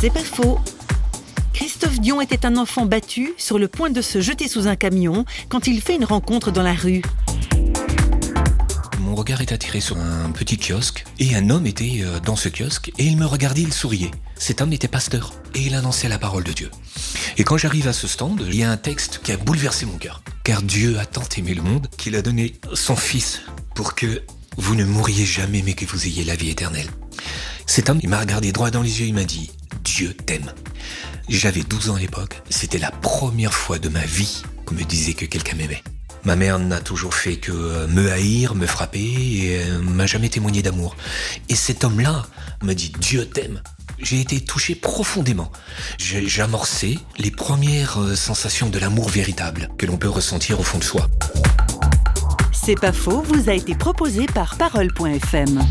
C'est pas faux. Christophe Dion était un enfant battu, sur le point de se jeter sous un camion, quand il fait une rencontre dans la rue. Mon regard est attiré sur un petit kiosque, et un homme était euh, dans ce kiosque, et il me regardait, il souriait. Cet homme était pasteur, et il annonçait la parole de Dieu. Et quand j'arrive à ce stand, il y a un texte qui a bouleversé mon cœur. Car Dieu a tant aimé le monde qu'il a donné son Fils pour que vous ne mouriez jamais, mais que vous ayez la vie éternelle. Cet homme, il m'a regardé droit dans les yeux, il m'a dit, Dieu t'aime. J'avais 12 ans à l'époque, c'était la première fois de ma vie qu'on me disait que quelqu'un m'aimait. Ma mère n'a toujours fait que euh, me haïr, me frapper et euh, m'a jamais témoigné d'amour. Et cet homme-là m'a dit Dieu t'aime. J'ai été touché profondément. J'ai amorcé les premières euh, sensations de l'amour véritable que l'on peut ressentir au fond de soi. C'est pas faux, vous a été proposé par parole.fm.